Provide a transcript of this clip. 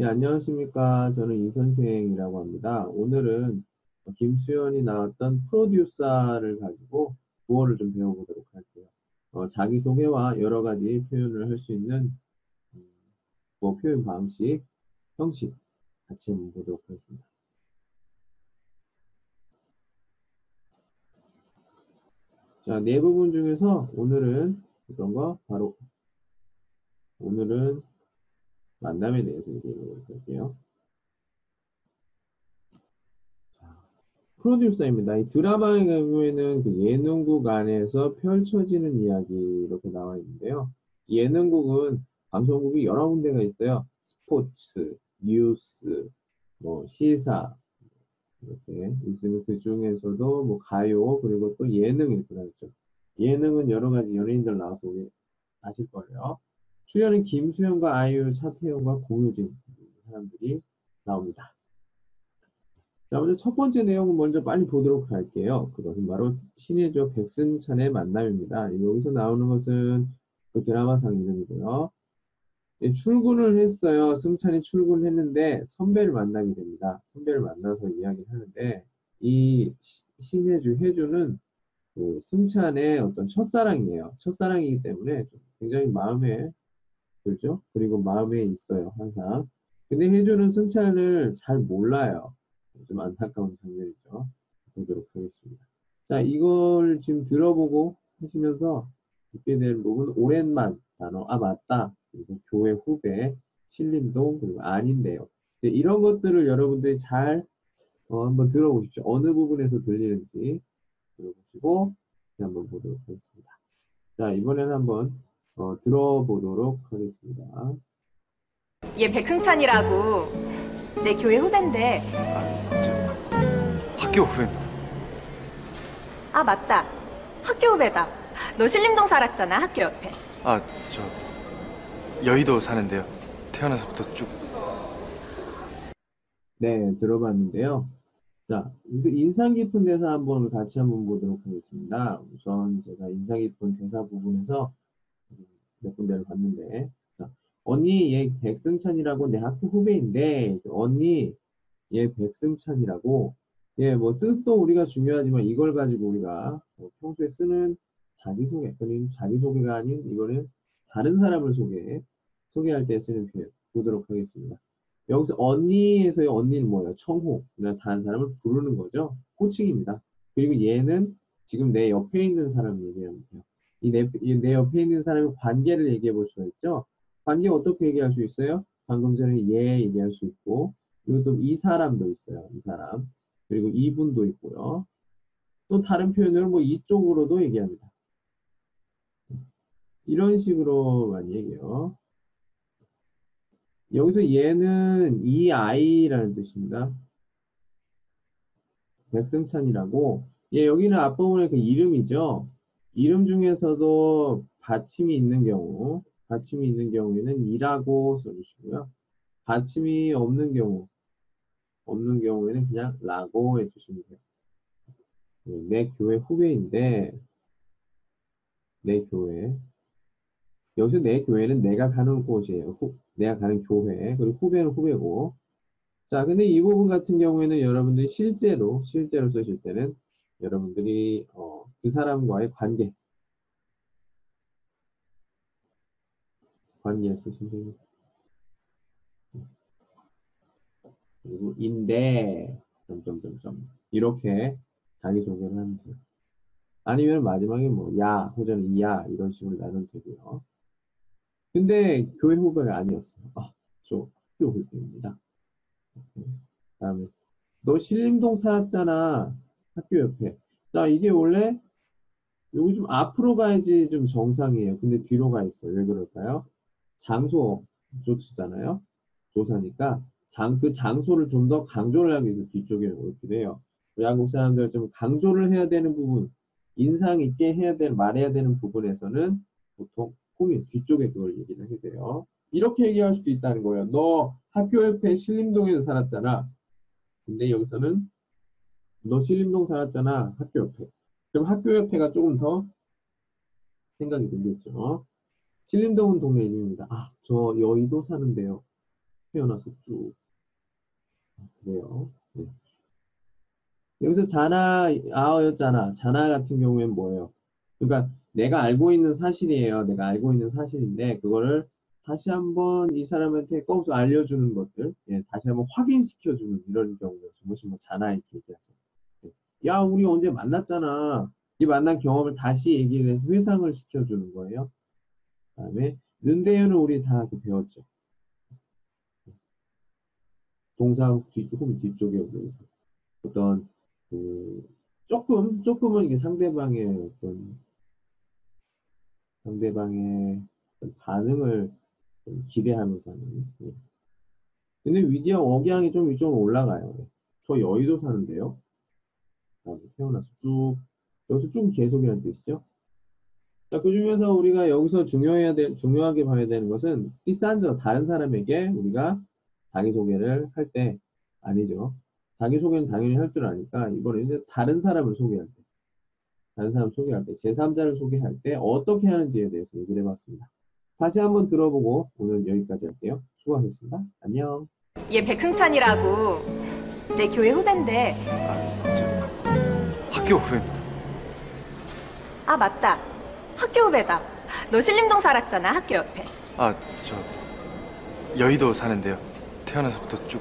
예, 안녕하십니까. 저는 이 선생이라고 합니다. 오늘은 김수현이 나왔던 프로듀서를 가지고 구어를 좀 배워보도록 할게요. 어, 자기소개와 여러 가지 표현을 할 수 있는 음, 뭐 표현 방식, 형식 같이 한번 보도록 하겠습니다. 자, 네 부분 중에서 오늘은 어떤 거? 바로 오늘은 만남에 대해서 얘기해 할게요. 프로듀서입니다. 이 드라마의 경우에는 그 예능국 안에서 펼쳐지는 이야기 이렇게 나와 있는데요. 예능국은 방송국이 여러 군데가 있어요. 스포츠, 뉴스, 뭐 시사 이렇게 있으면 그 중에서도 뭐 가요 그리고 또 예능이 들어있죠. 예능은 여러 가지 연예인들 나와서 우리 아실 거예요. 출연은 김수현과 아이유, 차태현과 공효진 사람들이 나옵니다. 자, 먼저 첫 번째 내용은 먼저 빨리 보도록 할게요. 그것은 바로 신혜조 백승찬의 만남입니다. 여기서 나오는 것은 그 드라마상 이름이고요. 예, 출근을 했어요. 승찬이 출근을 했는데 선배를 만나게 됩니다. 선배를 만나서 이야기를 하는데 이 신혜주, 혜주는 그 승찬의 어떤 첫사랑이에요. 첫사랑이기 때문에 굉장히 마음에 그죠? 그리고 마음에 있어요, 항상. 근데 혜주는 승찬을 잘 몰라요. 좀 안타까운 장면이죠. 보도록 하겠습니다. 자, 이걸 지금 들어보고 하시면서 듣게 된 부분, 오랜만 단어, 아, 맞다. 그리고 교회 후배, 신림동, 그리고 아닌데요. 이제 이런 것들을 여러분들이 잘 어, 한번 들어보십시오. 어느 부분에서 들리는지 들어보시고 한번 보도록 하겠습니다. 자, 이번에는 한번 어, 들어보도록 하겠습니다. 얘 백승찬이라고 내 교회 후배인데 학교 후배입니다. 아 맞다 학교 후배다 너 신림동 살았잖아 학교 옆에 아, 저 여의도 사는데요. 태어나서부터 쭉 네, 들어봤는데요. 자, 우선 인상 깊은 대사 한번 같이 한번 보도록 하겠습니다. 우선 제가 인상 깊은 대사 부분에서 몇 군데를 봤는데, 자, 언니 얘 백승찬이라고 내 학교 후배인데, 언니 얘 백승찬이라고, 예, 뭐 뜻도 우리가 중요하지만 이걸 가지고 우리가 뭐 평소에 쓰는 자기소개, 또는 자기소개가 아닌 이거는 다른 사람을 소개, 소개할 때 쓰는 표현 보도록 하겠습니다. 여기서 언니에서의 언니는 뭐예요? 청호. 그냥 다른 사람을 부르는 거죠. 호칭입니다. 그리고 얘는 지금 내 옆에 있는 사람 얘기하면 돼요. 이 내, 내 옆에 있는 사람의 관계를 얘기해 볼 수가 있죠. 관계 어떻게 얘기할 수 있어요? 방금 전에 얘 얘기할 수 있고, 그리고 또 이 사람도 있어요. 이 사람. 그리고 이분도 있고요. 또 다른 표현으로 뭐 이쪽으로도 얘기합니다. 이런 식으로 많이 얘기해요. 여기서 얘는 이 아이라는 뜻입니다. 백승찬이라고. 얘 여기는 앞부분의 그 이름이죠. 이름 중에서도 받침이 있는 경우, 받침이 있는 경우에는 이라고 써주시고요. 받침이 없는 경우, 없는 경우에는 그냥 라고 해주시면 돼요. 네, 내 교회 후배인데, 내 교회. 여기서 내 교회는 내가 가는 곳이에요. 후, 내가 가는 교회. 그리고 후배는 후배고. 자, 근데 이 부분 같은 경우에는 여러분들이 실제로, 실제로 쓰실 때는 여러분들이, 어, 그 사람과의 관계. 관계 쓰시면 됩니다. 그리고 인데, 점점점점. 이렇게 자기소개를 하면 돼요. 아니면 마지막에 뭐, 야, 호전은 이야, 이런 식으로 나누면 되고요. 근데 교회 후배가 아니었어요. 아, 저 학교 후배입니다. 다음에 너 신림동 살았잖아. 학교 옆에. 자, 이게 원래 여기 좀 앞으로 가야지 좀 정상이에요. 근데 뒤로 가 있어요. 왜 그럴까요? 장소 조치잖아요. 조사니까 장, 그 장소를 좀 더 강조를 하기 위해서 뒤쪽에 이렇게 돼요. 양국 사람들 좀 강조를 해야 되는 부분, 인상 있게 해야 될, 말해야 되는 부분에서는 보통 꾸민 뒤쪽에 그걸 얘기를 하게 돼요. 이렇게 얘기할 수도 있다는 거예요. 너 학교 옆에 신림동에서 살았잖아. 근데 여기서는 너 신림동 살았잖아. 학교 옆에. 그럼 학교 옆에가 조금 더 생각이 들겠죠. 신림동은 동네 이름입니다. 아, 저 여의도 사는데요. 태어나서 쭉. 아, 그래요. 네. 여기서 자나, 아어였잖아. 자나 같은 경우엔 뭐예요? 그러니까 내가 알고 있는 사실이에요. 내가 알고 있는 사실인데, 그거를 다시 한번 이 사람한테 꼭 알려주는 것들, 예, 다시 한번 확인시켜주는 이런 경우죠. 무엇이 뭐 자나 이렇게 얘기하죠. 예. 야, 우리 언제 만났잖아. 이 만난 경험을 다시 얘기를 해서 회상을 시켜주는 거예요. 그 다음에, 는데요는 우리 다그 배웠죠. 동사 후 뒤, 조금 뒤쪽에 오면서 어떤 그 조금 조금은 이게 상대방의 어떤 상대방의 반응을 좀 기대하면서 하는 예. 근데 위디어 억양이 좀 이쪽으로 올라가요. 예. 저 여의도 사는데요. 다음에 태어나서 쭉 여기서 쭉 계속이라는 뜻이죠. 자, 그 중에서 우리가 여기서 중요해야 될, 중요하게 봐야 되는 것은 띠싼저 다른 사람에게 우리가 자기 소개를 할 때 아니죠. 자기 소개는 당연히 할 줄 아니까 이번에 이제 다른 사람을 소개할 때 다른 사람 소개할 때 제3자를 소개할 때 어떻게 하는지에 대해서 얘기를 해봤습니다. 다시 한번 들어보고 오늘 여기까지 할게요. 수고하셨습니다. 안녕. 얘 백승찬이라고 내 교회 후배인데 학교 후배입니다. 아 맞다 학교 후배다 너 신림동 살았잖아 학교 옆에 아, 저 여의도 사는데요. 태어나서부터 쭉